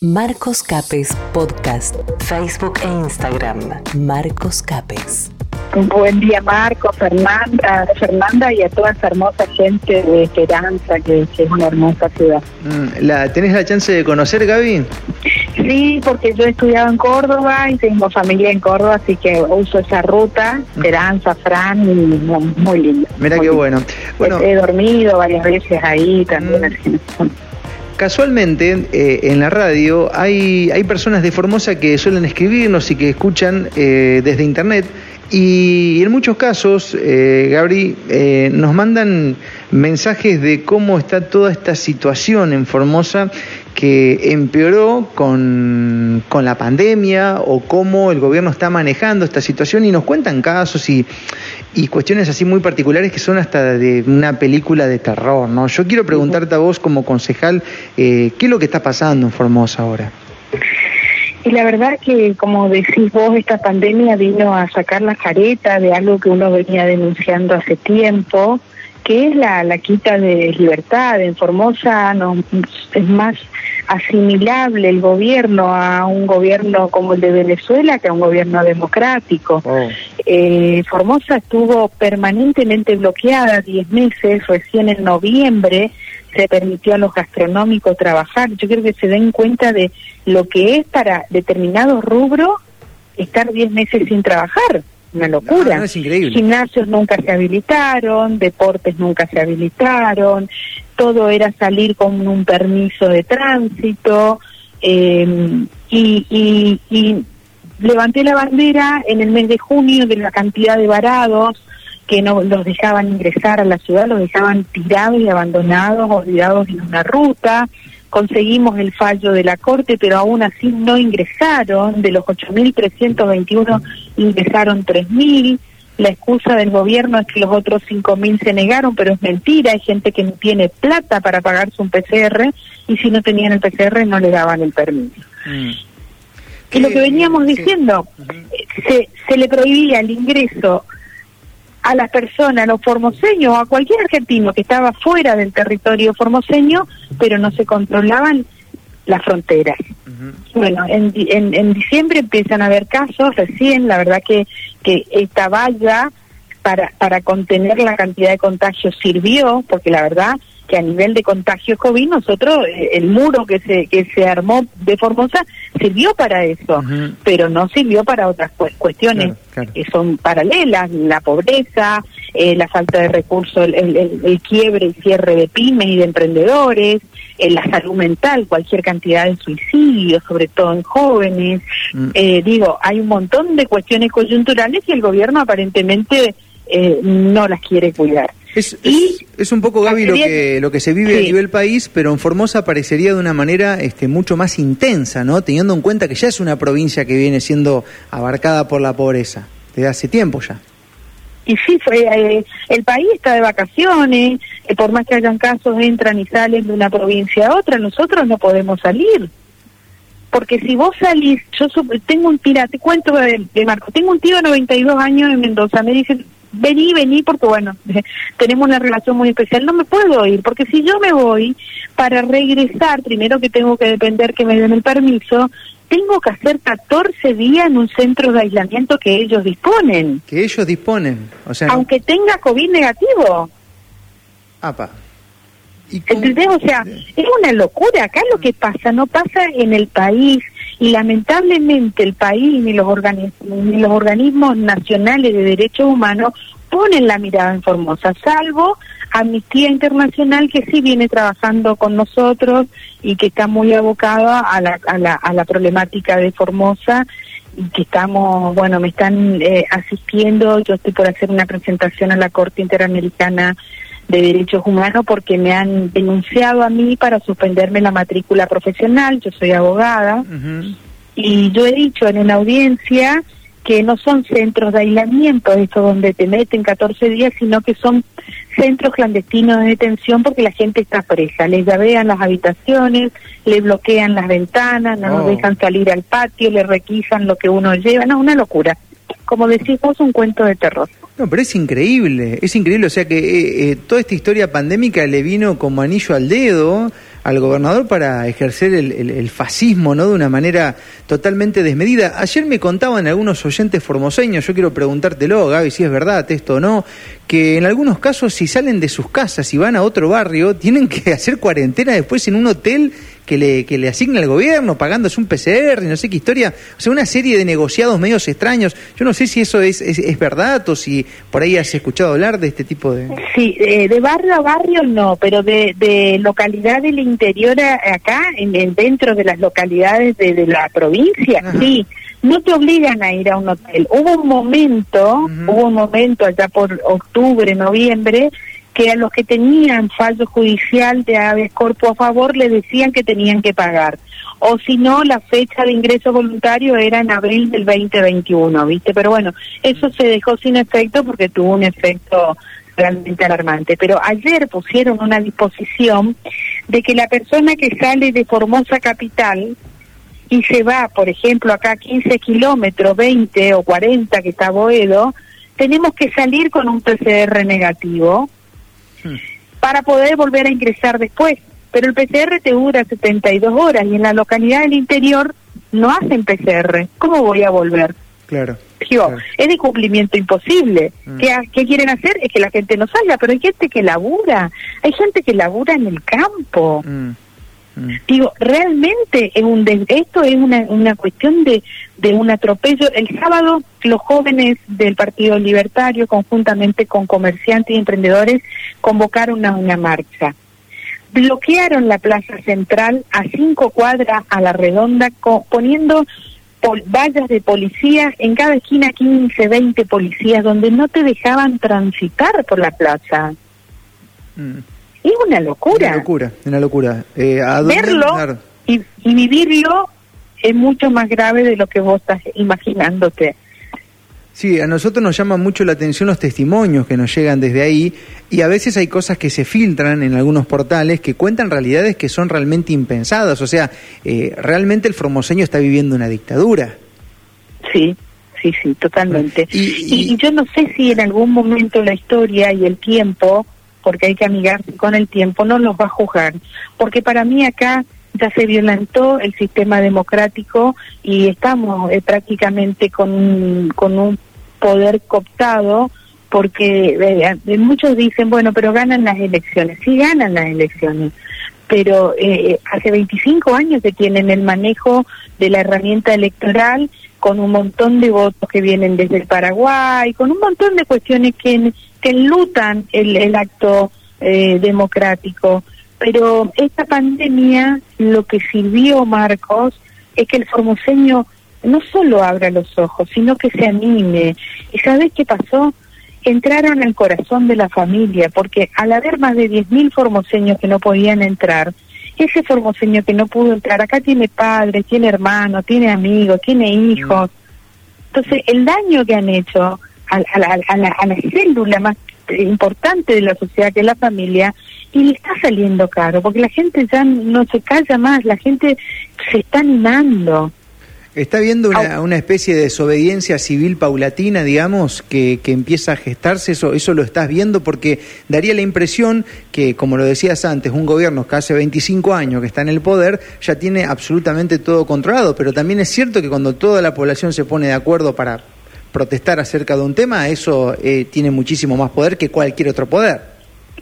Marcos Capes Podcast, Facebook e Instagram. Marcos Capes. Buen día Marco, Fernanda, Fernanda y a toda esa hermosa gente de Esperanza, que, es una hermosa ciudad. Mm, ¿La, ¿Tenés la chance de conocer, Gaby? Sí, porque yo he estudiado en Córdoba y tengo familia en Córdoba, así que uso esa ruta, mm. Esperanza, Fran, y muy, lindo. Mira qué bueno. bueno. He, dormido varias veces ahí también. Mm. Casualmente, eh, en la radio hay, hay personas de Formosa que suelen escribirnos y que escuchan eh, desde internet. Y en muchos casos, eh, Gabri, nos mandan mensajes de cómo está toda esta situación en Formosa que empeoró con, con, la pandemia o cómo el gobierno está manejando esta situación y nos cuentan casos y, y cuestiones así muy particulares que son hasta de una película de terror. ¿no? Yo quiero preguntarte a vos como concejal, eh, ¿qué es lo que está pasando en Formosa ahora? Y la verdad que, como decís vos, esta pandemia vino a sacar la careta de algo que uno venía denunciando hace tiempo, que es la, la quita de libertad. En Formosa no, es más asimilable el gobierno a un gobierno como el de Venezuela que a un gobierno democrático. Oh. Eh, Formosa estuvo permanentemente bloqueada 10 meses, recién en noviembre se permitió a los gastronómicos trabajar. Yo quiero que se den cuenta de lo que es para determinados rubros estar 10 meses sin trabajar. Una locura. Gimnasios nunca se habilitaron, deportes nunca se habilitaron, todo era salir con un permiso de tránsito. Em, y, y levanté la bandera en el mes de junio de la cantidad de varados que no los dejaban ingresar a la ciudad, los dejaban tirados y abandonados, olvidados en una ruta. Conseguimos el fallo de la Corte, pero aún así no ingresaron. De los 8.321 ingresaron 3.000. La excusa del gobierno es que los otros 5.000 se negaron, pero es mentira. Hay gente que no tiene plata para pagarse un PCR y si no tenían el PCR no le daban el permiso. Mm. Y lo que veníamos diciendo, se, se le prohibía el ingreso a las personas, a los formoseños o a cualquier argentino que estaba fuera del territorio formoseño, pero no se controlaban las fronteras. Bueno, en, en, en, diciembre empiezan a haber casos, recién, la verdad que, que esta valla para, para contener la cantidad de contagios sirvió, porque la verdad que a nivel de contagios COVID nosotros, eh, el muro que se, que se armó de Formosa sirvió para eso, pero no sirvió para otras cuestiones que son paralelas, la pobreza, eh, la falta de recursos, el, quiebre y cierre de pymes y de emprendedores, eh, la salud mental, cualquier cantidad de suicidios, sobre todo en jóvenes. Mm. digo, hay un montón de cuestiones coyunturales y el gobierno aparentemente no las quiere cuidar. Es, es, un poco, Gaby, lo que, lo que se vive a nivel país, pero en Formosa parecería de una manera este, mucho más intensa, ¿no? Teniendo en cuenta que ya es una provincia que viene siendo abarcada por la pobreza desde hace tiempo ya. Y sí, fue, eh, el país está de vacaciones, eh, por más que hayan casos, entran y salen de una provincia a otra, nosotros no podemos salir. Porque si vos salís, yo tengo un, tira, te cuento de, de Marco, tengo un tío de 92 años en Mendoza, me dice, vení, vení, porque bueno, tenemos una relación muy especial, no me puedo ir, porque si yo me voy para regresar, primero que tengo que depender que me den el permiso, tengo que hacer 14 días en un centro de aislamiento que ellos disponen. Que ellos disponen, o sea... Aunque tenga COVID negativo. Apa. ¿Entendés? O sea, es una locura. Acá lo que pasa no pasa en el país y lamentablemente el país ni los, ni los organismos nacionales de derechos humanos ponen la mirada en Formosa, salvo Amnistía Internacional que sí viene trabajando con nosotros y que está muy abocada a la, a la, a la problemática de Formosa y que estamos, bueno, me están eh, asistiendo, yo estoy por hacer una presentación a la Corte Interamericana de Derechos Humanos porque me han denunciado a mí para suspenderme la matrícula profesional, yo soy abogada, y yo he dicho en una audiencia que no son centros de aislamiento, esto donde te meten 14 días, sino que son centros clandestinos de detención porque la gente está presa, les llavean las habitaciones, le bloquean las ventanas, no nos oh. dejan salir al patio, le requisan lo que uno lleva, no, una locura. Como decís vos, un cuento de terror. No, pero es increíble, es increíble, o sea que eh, eh, toda esta historia pandémica le vino como anillo al dedo al gobernador para ejercer el, fascismo, ¿no? De una manera totalmente desmedida. Ayer me contaban algunos oyentes formoseños, yo quiero preguntártelo, Gaby, si es verdad esto o no, que en algunos casos si salen de sus casas y van a otro barrio, tienen que hacer cuarentena después en un hotel que le, que le asigna el gobierno, pagándose un PCR, no sé qué historia, o sea, una serie de negociados medios extraños. Yo no sé si eso es, es, verdad o si por ahí has escuchado hablar de este tipo de... Sí, eh, de barrio a barrio no, pero de, de localidad del interior acá, en, dentro de las localidades de, la provincia, sí no te obligan a ir a un hotel. Hubo un momento, hubo un momento allá por octubre, noviembre, que a los que tenían fallo judicial de habeas corpus a favor le decían que tenían que pagar. O si no, la fecha de ingreso voluntario era en abril del 2021, ¿viste? Pero bueno, eso se dejó sin efecto porque tuvo un efecto realmente alarmante. Pero ayer pusieron una disposición de que la persona que sale de Formosa Capital y se va, por ejemplo, acá 15 kilómetros, 20 o 40 que está Boedo, tenemos que salir con un PCR negativo para poder volver a ingresar después. Pero el PCR te dura 72 horas y en la localidad del interior no hacen PCR. ¿Cómo voy a volver? Claro. es de cumplimiento imposible. Mm. ¿Qué, quieren hacer? Es que la gente no salga, pero hay gente que labura. Hay gente que labura en el campo. Mm. Mm. Digo, realmente es un esto es una, una cuestión de, de un atropello. El sábado los jóvenes del Partido Libertario, conjuntamente con comerciantes y emprendedores, convocaron a una marcha. Bloquearon la plaza central a cinco cuadras a la redonda, poniendo vallas de policías, en cada esquina 15, 20 policías, donde no te dejaban transitar por la plaza. Mm. Es una locura. Una locura, una locura. Eh, Verlo y, y vivirlo es mucho más grave de lo que vos estás imaginándote. Sí, a nosotros nos llama mucho la atención los testimonios que nos llegan desde ahí y a veces hay cosas que se filtran en algunos portales que cuentan realidades que son realmente impensadas. O sea, eh, realmente el formoseño está viviendo una dictadura. Sí, sí, sí, totalmente. Y, y, yo no sé si en algún momento la historia y el tiempo, porque hay que amigarse con el tiempo, no los va a juzgar. Porque para mí acá ya se violentó el sistema democrático y estamos eh, prácticamente con, con un poder cooptado porque eh, muchos dicen, bueno, pero ganan las elecciones. Sí, ganan las elecciones, pero eh, hace 25 años que tienen el manejo de la herramienta electoral con un montón de votos que vienen desde el Paraguay, con un montón de cuestiones que, que enlutan el, el acto eh, democrático. Pero esta pandemia lo que sirvió, Marcos, es que el formoseño no solo abra los ojos, sino que se anime. ¿Y sabes qué pasó? Entraron al corazón de la familia, porque al haber más de 10.000 formoseños que no podían entrar, ese formoseño que no pudo entrar, acá tiene padres, tiene hermanos, tiene amigos, tiene hijos. Entonces, el daño que han hecho a, a, la, a, la, a la célula más importante de la sociedad, que es la familia, y le está saliendo caro, porque la gente ya no se calla más, la gente se está animando. ¿Está viendo una, una, especie de desobediencia civil paulatina, digamos, que, que, empieza a gestarse? Eso, ¿Eso lo estás viendo? Porque daría la impresión que, como lo decías antes, un gobierno que hace 25 años que está en el poder ya tiene absolutamente todo controlado, pero también es cierto que cuando toda la población se pone de acuerdo para protestar acerca de un tema, eso eh, tiene muchísimo más poder que cualquier otro poder.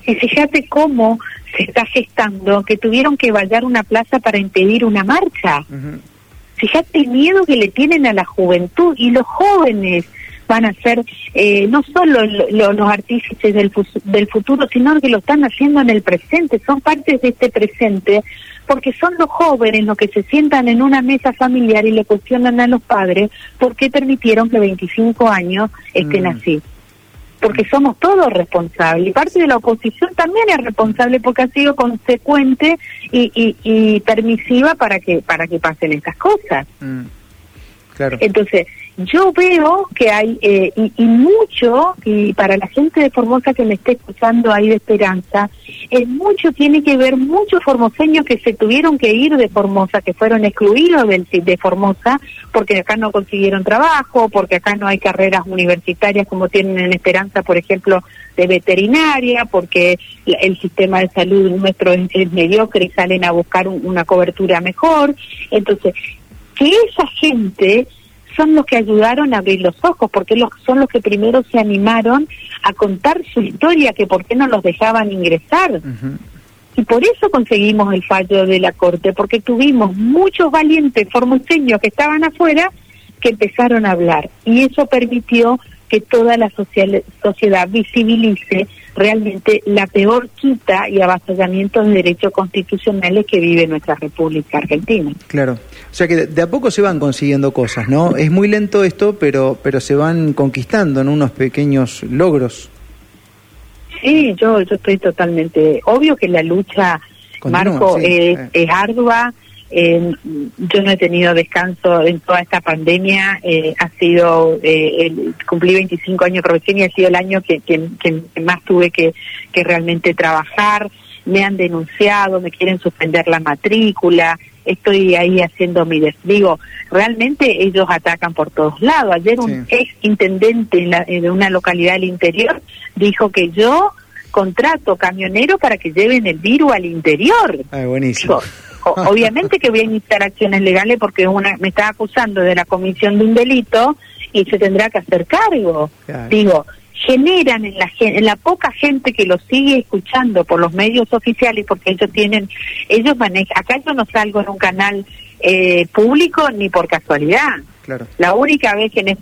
Y fíjate cómo se está gestando que tuvieron que vallar una plaza para impedir una marcha. Fíjate el miedo que le tienen a la juventud y los jóvenes van a ser eh, no solo los artífices del, del futuro, sino que lo están haciendo en el presente, son partes de este presente, porque son los jóvenes los que se sientan en una mesa familiar y le cuestionan a los padres por qué permitieron que 25 años estén mm. así porque somos todos responsables y parte de la oposición también es responsable porque ha sido consecuente y, y, permisiva para que para que pasen estas cosas. Mm, claro. Entonces, yo veo que hay, eh, y, mucho, y para la gente de Formosa que me esté escuchando ahí de Esperanza, es mucho, tiene que ver muchos formoseños que se tuvieron que ir de Formosa, que fueron excluidos del, de Formosa, porque acá no consiguieron trabajo, porque acá no hay carreras universitarias como tienen en Esperanza, por ejemplo, de veterinaria, porque el sistema de salud nuestro es, mediocre y salen a buscar una cobertura mejor. Entonces, que esa gente son los que ayudaron a abrir los ojos, porque los, son los que primero se animaron a contar su historia, que por qué no los dejaban ingresar. Y por eso conseguimos el fallo de la Corte, porque tuvimos muchos valientes formoseños que estaban afuera que empezaron a hablar. Y eso permitió que toda la sociedad visibilice realmente la peor quita y avasallamiento de derechos constitucionales que vive nuestra República Argentina. Claro, o sea que de a poco se van consiguiendo cosas, ¿no? Es muy lento esto, pero, pero se van conquistando en unos pequeños logros. Sí, yo, yo estoy totalmente... Obvio que la lucha, Marco, es, es ardua, eh, yo no he tenido descanso en toda esta pandemia. Eh, ha sido, eh, el, cumplí 25 años de profesión y ha sido el año que, que, más tuve que, que realmente trabajar. Me han denunciado, me quieren suspender la matrícula. Estoy ahí haciendo mi desdigo. Realmente ellos atacan por todos lados. Ayer un ex intendente de una localidad del interior dijo que yo contrato camionero para que lleven el virus al interior. Ah, buenísimo. Obviamente que voy a iniciar acciones legales porque una me está acusando de la comisión de un delito y se tendrá que hacer cargo. Digo, generan en la, en la poca gente que lo sigue escuchando por los medios oficiales, porque ellos tienen, ellos manejan, acá yo no salgo en un canal eh, público ni por casualidad. La única vez que en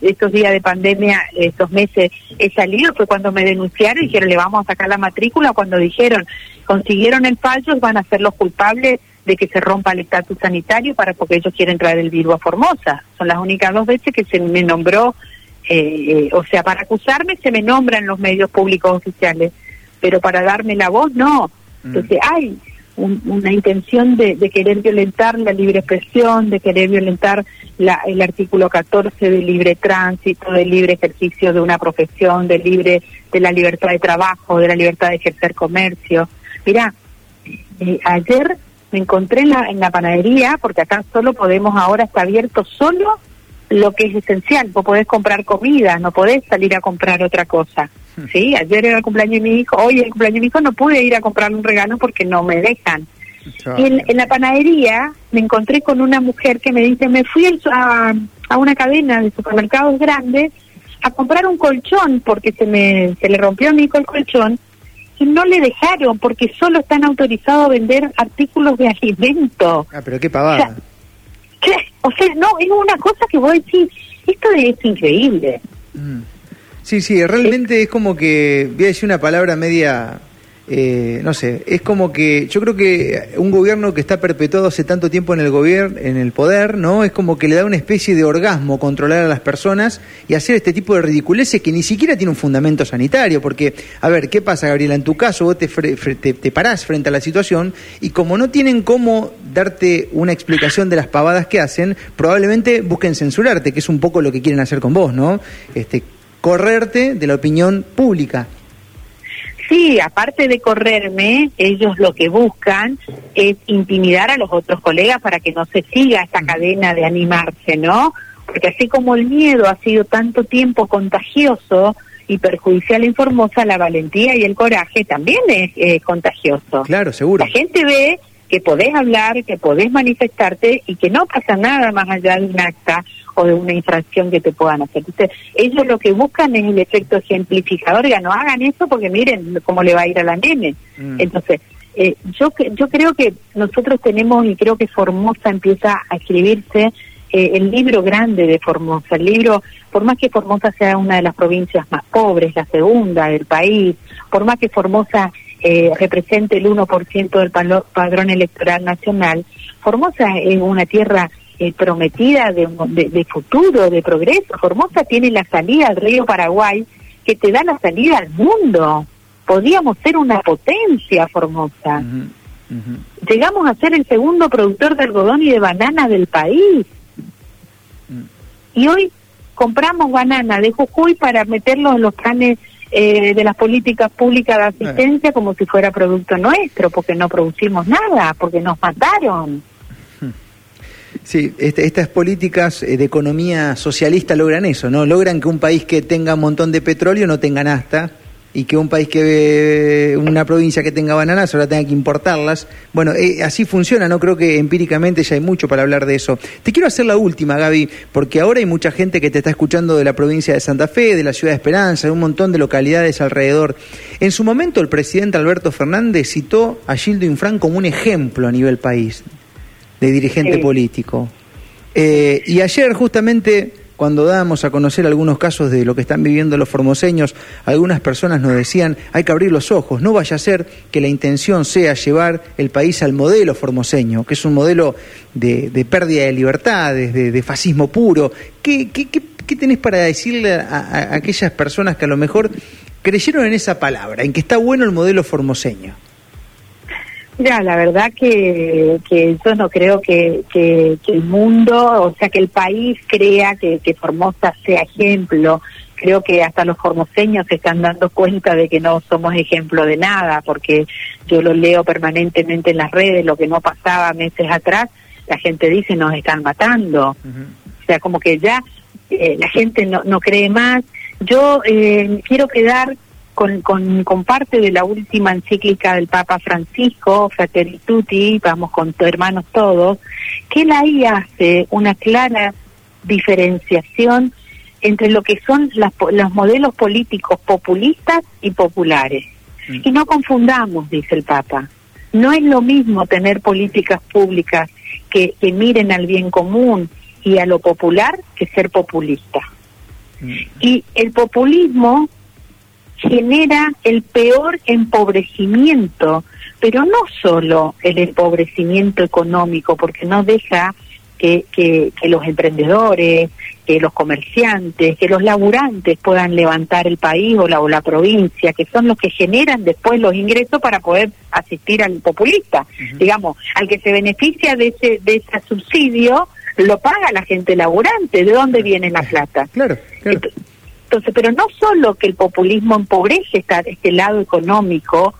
estos días de pandemia, estos meses, he salido fue cuando me denunciaron y dijeron le vamos a sacar la matrícula, cuando dijeron consiguieron el fallo, van a ser los culpables de que se rompa el estatus sanitario para porque ellos quieren traer el virus a Formosa. Son las únicas dos veces que se me nombró, eh, eh, o sea, para acusarme se me nombran los medios públicos oficiales, pero para darme la voz no. Mm. Entonces, ay, una intención de, querer violentar la libre expresión, de querer violentar la, el artículo 14 del libre tránsito, del libre ejercicio de una profesión, del libre de la libertad de trabajo, de la libertad de ejercer comercio. Mira, eh, ayer me encontré en la, en la panadería, porque acá solo podemos, ahora está abierto solo lo que es esencial. Vos podés comprar comida, no podés salir a comprar otra cosa. Hmm. Sí, ayer era el cumpleaños de mi hijo, hoy el cumpleaños de mi hijo, no pude ir a comprar un regalo porque no me dejan. Y en, la panadería me encontré con una mujer que me dice, me fui a, a una cadena de supermercados grandes a comprar un colchón porque se me se le rompió a mi hijo el colchón no le dejaron porque solo están autorizados a vender artículos de alimento. Ah, pero qué pavada. O sea, no, es una cosa que voy a decir, esto es increíble. Mm. Sí, sí, realmente es como que, voy a decir una palabra media eh, no sé, es como que yo creo que un gobierno que está perpetuado hace tanto tiempo en el gobierno, en el poder, ¿no? Es como que le da una especie de orgasmo controlar a las personas y hacer este tipo de ridiculeces que ni siquiera tiene un fundamento sanitario, porque, a ver, ¿qué pasa, Gabriela? En tu caso, vos te, parás frente a la situación y como no tienen cómo darte una explicación de las pavadas que hacen, probablemente busquen censurarte, que es un poco lo que quieren hacer con vos, ¿no? Este, correrte de la opinión pública. Sí, aparte de correrme, ellos lo que buscan es intimidar a los otros colegas para que no se siga esta cadena de animarse, ¿no? Porque así como el miedo ha sido tanto tiempo contagioso y perjudicial en Formosa, la valentía y el coraje también es contagioso. Claro, seguro. La gente ve que podés hablar, que podés manifestarte y que no pasa nada más allá de un acta o de una infracción que te puedan hacer. Entonces, ellos lo que buscan es el efecto ejemplificador, ya no hagan eso porque miren cómo le va a ir a la nene. Mm. Entonces, eh, yo, yo creo que nosotros tenemos, y creo que Formosa empieza a escribirse eh, el libro grande de Formosa, el libro, por más que Formosa sea una de las provincias más pobres, la segunda del país, por más que Formosa eh, represente el 1% del padrón electoral nacional, Formosa es una tierra eh, prometida de, de, futuro, de progreso. Formosa tiene la salida al río Paraguay que te da la salida al mundo. Podríamos ser una potencia, Formosa. Llegamos a ser el segundo productor de algodón y de banana del país. Y hoy compramos banana de Jujuy para meterlos en los planes eh, de las políticas públicas de asistencia como si fuera producto nuestro, porque no producimos nada, porque nos mataron. Sí, este, estas políticas eh, de economía socialista logran eso, ¿no? Logran que un país que tenga un montón de petróleo no tenga nasta y que un país que una provincia que tenga bananas ahora tenga que importarlas. Bueno, eh, así funciona, no creo que empíricamente ya hay mucho para hablar de eso. Te quiero hacer la última, Gaby, porque ahora hay mucha gente que te está escuchando de la provincia de Santa Fe, de la ciudad de Esperanza, de un montón de localidades alrededor. En su momento el presidente Alberto Fernández citó a Gildo Infran como un ejemplo a nivel país de dirigente político. Eh, y ayer justamente cuando dábamos a conocer algunos casos de lo que están viviendo los formoseños, algunas personas nos decían, hay que abrir los ojos, no vaya a ser que la intención sea llevar el país al modelo formoseño, que es un modelo de, pérdida de libertades, de, fascismo puro. ¿Qué, qué, qué, tenés para decirle a aquellas personas que a lo mejor creyeron en esa palabra, en que está bueno el modelo formoseño? Mira, la verdad que, que yo no creo que, que, el mundo, o sea, que el país crea que, que Formosa sea ejemplo. Creo que hasta los formoseños se están dando cuenta de que no somos ejemplo de nada, porque yo lo leo permanentemente en las redes, lo que no pasaba meses atrás, la gente dice nos están matando. O sea, como que ya eh, la gente no, no cree más. Yo eh, quiero quedar con, con, parte de la última encíclica del Papa Francisco, Fratelli Tutti, vamos con hermanos todos, que él ahí hace una clara diferenciación entre lo que son los modelos políticos populistas y populares. Mm. Y no confundamos, dice el Papa, no es lo mismo tener políticas públicas que, que miren al bien común y a lo popular que ser populista. Mm. Y el populismo genera el peor empobrecimiento, pero no solo el empobrecimiento económico, porque no deja que, que, los emprendedores, que los comerciantes, que los laburantes puedan levantar el país o la, o la provincia, que son los que generan después los ingresos para poder asistir al populista. Digamos, al que se beneficia de ese, de ese subsidio, lo paga la gente laburante. ¿De dónde viene la plata? Claro, claro. Entonces, pero no solo que el populismo empobrece este lado económico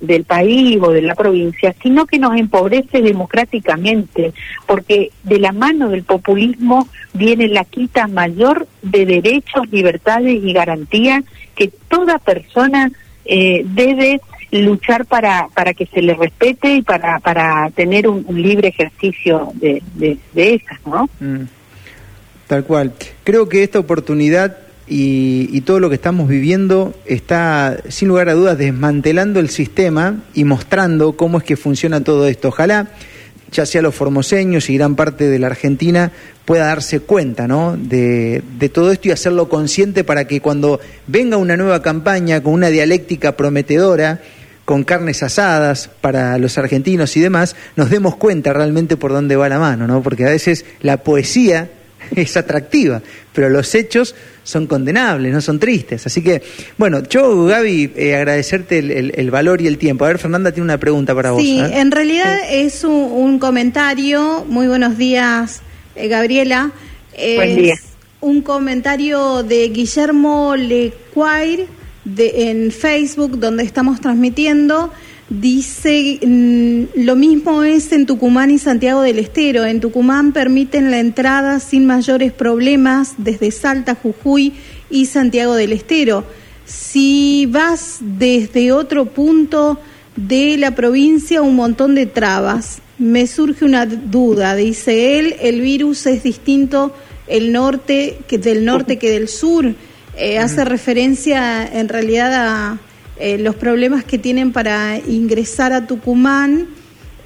del país o de la provincia, sino que nos empobrece democráticamente, porque de la mano del populismo viene la quita mayor de derechos, libertades y garantías que toda persona eh, debe luchar para, para que se le respete y para, para tener un, libre ejercicio de, de, esas, ¿no? Mm. Tal cual. Creo que esta oportunidad y, todo lo que estamos viviendo está, sin lugar a dudas, desmantelando el sistema y mostrando cómo es que funciona todo esto. Ojalá, ya sea los formoseños y gran parte de la Argentina, pueda darse cuenta ¿no? de, de todo esto y hacerlo consciente para que cuando venga una nueva campaña con una dialéctica prometedora, con carnes asadas para los argentinos y demás, nos demos cuenta realmente por dónde va la mano, ¿no? Porque a veces la poesía es atractiva, pero los hechos son condenables, no son tristes. Así que, bueno, yo, Gaby, eh, agradecerte el, valor y el tiempo. A ver, Fernanda tiene una pregunta para vos. Sí, ¿eh? en realidad es un, comentario. Muy buenos días, eh, Gabriela. Buen día. Un comentario de Guillermo Lecuair de, en Facebook, donde estamos transmitiendo. Dice, mm, lo mismo es en Tucumán y Santiago del Estero. En Tucumán permiten la entrada sin mayores problemas desde Salta, Jujuy y Santiago del Estero. Si vas desde otro punto de la provincia, un montón de trabas. Me surge una duda, dice él, el virus es distinto el norte que del norte que del sur. Eh, hace referencia en realidad a eh, los problemas que tienen para ingresar a Tucumán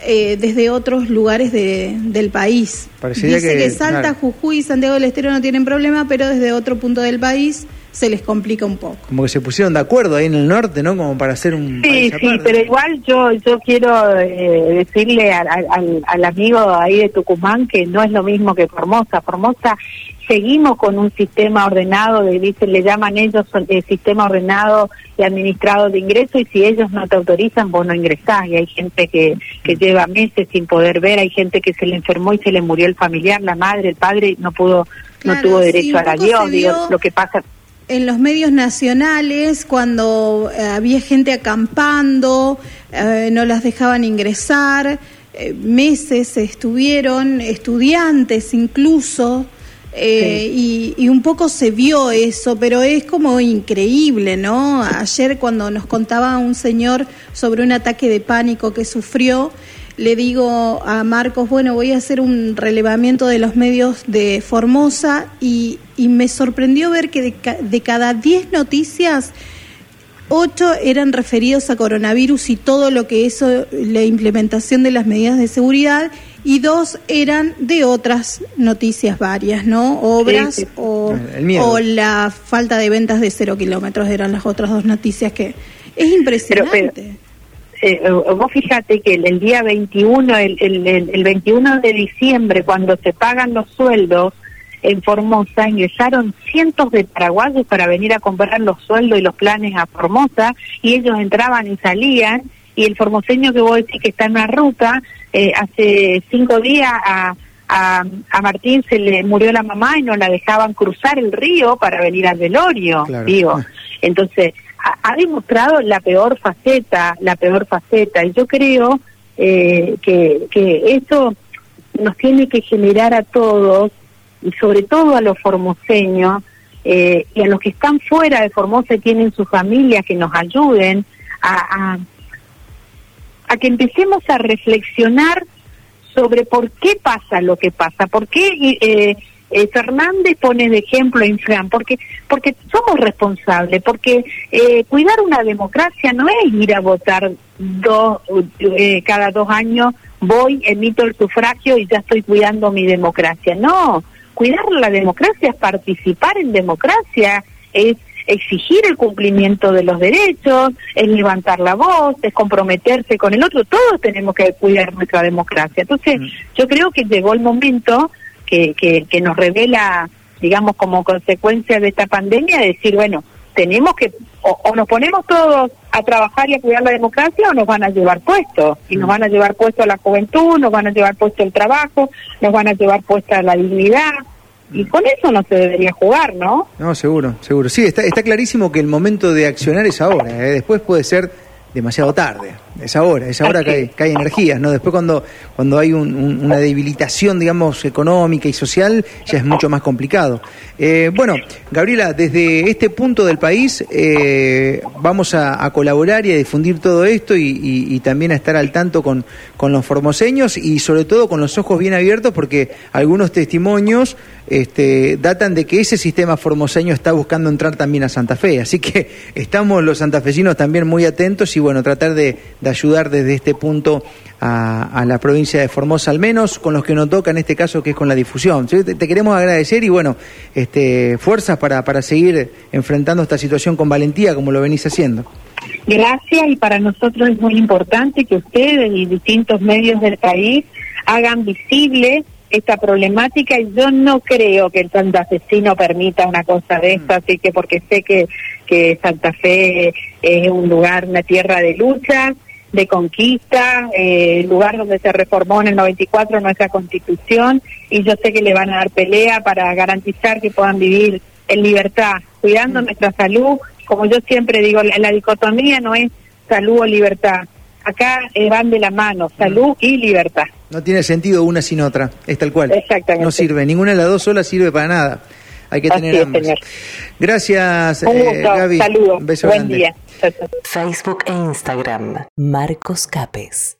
eh, desde otros lugares del país. Dice que, Salta, Jujuy y Santiago del Estero no tienen problema, pero desde otro punto del país se les complica un poco. Como que se pusieron de acuerdo ahí en el norte, ¿no? Como para hacer un... Sí, sí, pero igual yo yo quiero eh, decirle al, al, al, amigo ahí de Tucumán que no es lo mismo que Formosa. Formosa seguimos con un sistema ordenado, de, dicen, le llaman ellos el eh, sistema ordenado y administrado de ingreso y si ellos no te autorizan vos no ingresás y hay gente que, que lleva meses sin poder ver, hay gente que se le enfermó y se le murió el familiar, la madre, el padre no pudo, no tuvo derecho a la Dios, digo, lo que pasa en los medios nacionales cuando eh, había gente acampando, eh, no las dejaban ingresar, meses estuvieron, estudiantes incluso, eh, y, un poco se vio eso, pero es como increíble, ¿no? Ayer cuando nos contaba un señor sobre un ataque de pánico que sufrió, le digo a Marcos, bueno, voy a hacer un relevamiento de los medios de Formosa y, me sorprendió ver que de, de cada 10 noticias, ocho eran referidos a coronavirus y todo lo que eso, la implementación de las medidas de seguridad, y dos eran de otras noticias varias, ¿no? Obras O, o, la falta de ventas de cero kilómetros eran las otras dos noticias que es impresionante. Eh, vos fíjate que el, día 21, el, el, el 21 de diciembre, cuando se pagan los sueldos, en Formosa ingresaron cientos de paraguayos para venir a comprar los sueldos y los planes a Formosa y ellos entraban y salían y el formoseño que vos decís que está en una ruta, eh, hace cinco días a, a, a, Martín se le murió la mamá y no la dejaban cruzar el río para venir al velorio, digo. Entonces, ha, demostrado la peor faceta, la peor faceta, y yo creo eh, que, que esto nos tiene que generar a todos y sobre todo a los formoseños eh, y a los que están fuera de Formosa y tienen sus familias que nos ayuden a, a, que empecemos a reflexionar sobre por qué pasa lo que pasa, por qué eh, eh, Fernández pone de ejemplo a Infran, porque, porque somos responsables, porque eh, cuidar una democracia no es ir a votar dos, eh, cada dos años, voy, emito el sufragio y ya estoy cuidando mi democracia, no, cuidar la democracia es participar en democracia, es exigir el cumplimiento de los derechos, es levantar la voz, es comprometerse con el otro, todos tenemos que cuidar nuestra democracia. Entonces, mm. yo creo que llegó el momento que, que, que nos revela, digamos, como consecuencia de esta pandemia, decir, bueno, tenemos que, o, nos ponemos todos a trabajar y a cuidar la democracia o nos van a llevar puesto. Y nos mm. van a llevar puesto a la juventud, nos van a llevar puesto el trabajo, nos van a llevar puesta la dignidad. Y mm. con eso no se debería jugar, ¿no? No, seguro, seguro. Sí, está, está clarísimo que el momento de accionar es ahora. ¿eh? Después puede ser demasiado tarde. Es ahora, es ahora que hay, que hay energías, ¿no? Después cuando, cuando hay una debilitación, digamos, económica y social, ya es mucho más complicado. Eh, bueno, Gabriela, desde este punto del país eh, vamos a, colaborar y a difundir todo esto y, también a estar al tanto con, con los formoseños y sobre todo con los ojos bien abiertos porque algunos testimonios este, datan de que ese sistema formoseño está buscando entrar también a Santa Fe. Así que estamos los santafesinos también muy atentos y bueno, tratar de, ayudar desde este punto a, la provincia de Formosa, al menos con los que nos toca en este caso, que es con la difusión. Te, queremos agradecer y bueno, este, fuerzas para, para seguir enfrentando esta situación con valentía como lo venís haciendo. Gracias y para nosotros es muy importante que ustedes y distintos medios del país hagan visible esta problemática y yo no creo que el santafesino permita una cosa de esta, así que porque sé que, que Santa Fe es un lugar, una tierra de lucha, de conquista, eh, el lugar donde se reformó en el 94 nuestra constitución y yo sé que le van a dar pelea para garantizar que puedan vivir en libertad, cuidando mm. nuestra salud, como yo siempre digo, la dicotomía no es salud o libertad, acá eh, van de la mano, salud y libertad. No tiene sentido una sin otra, es tal cual. Exactamente. No sirve, ninguna de las dos solas sirve para nada. Hay que tener ambas. Gracias, eh, Gaby. Saludos. Un beso Buen día. Facebook e Instagram, Marcos Capes.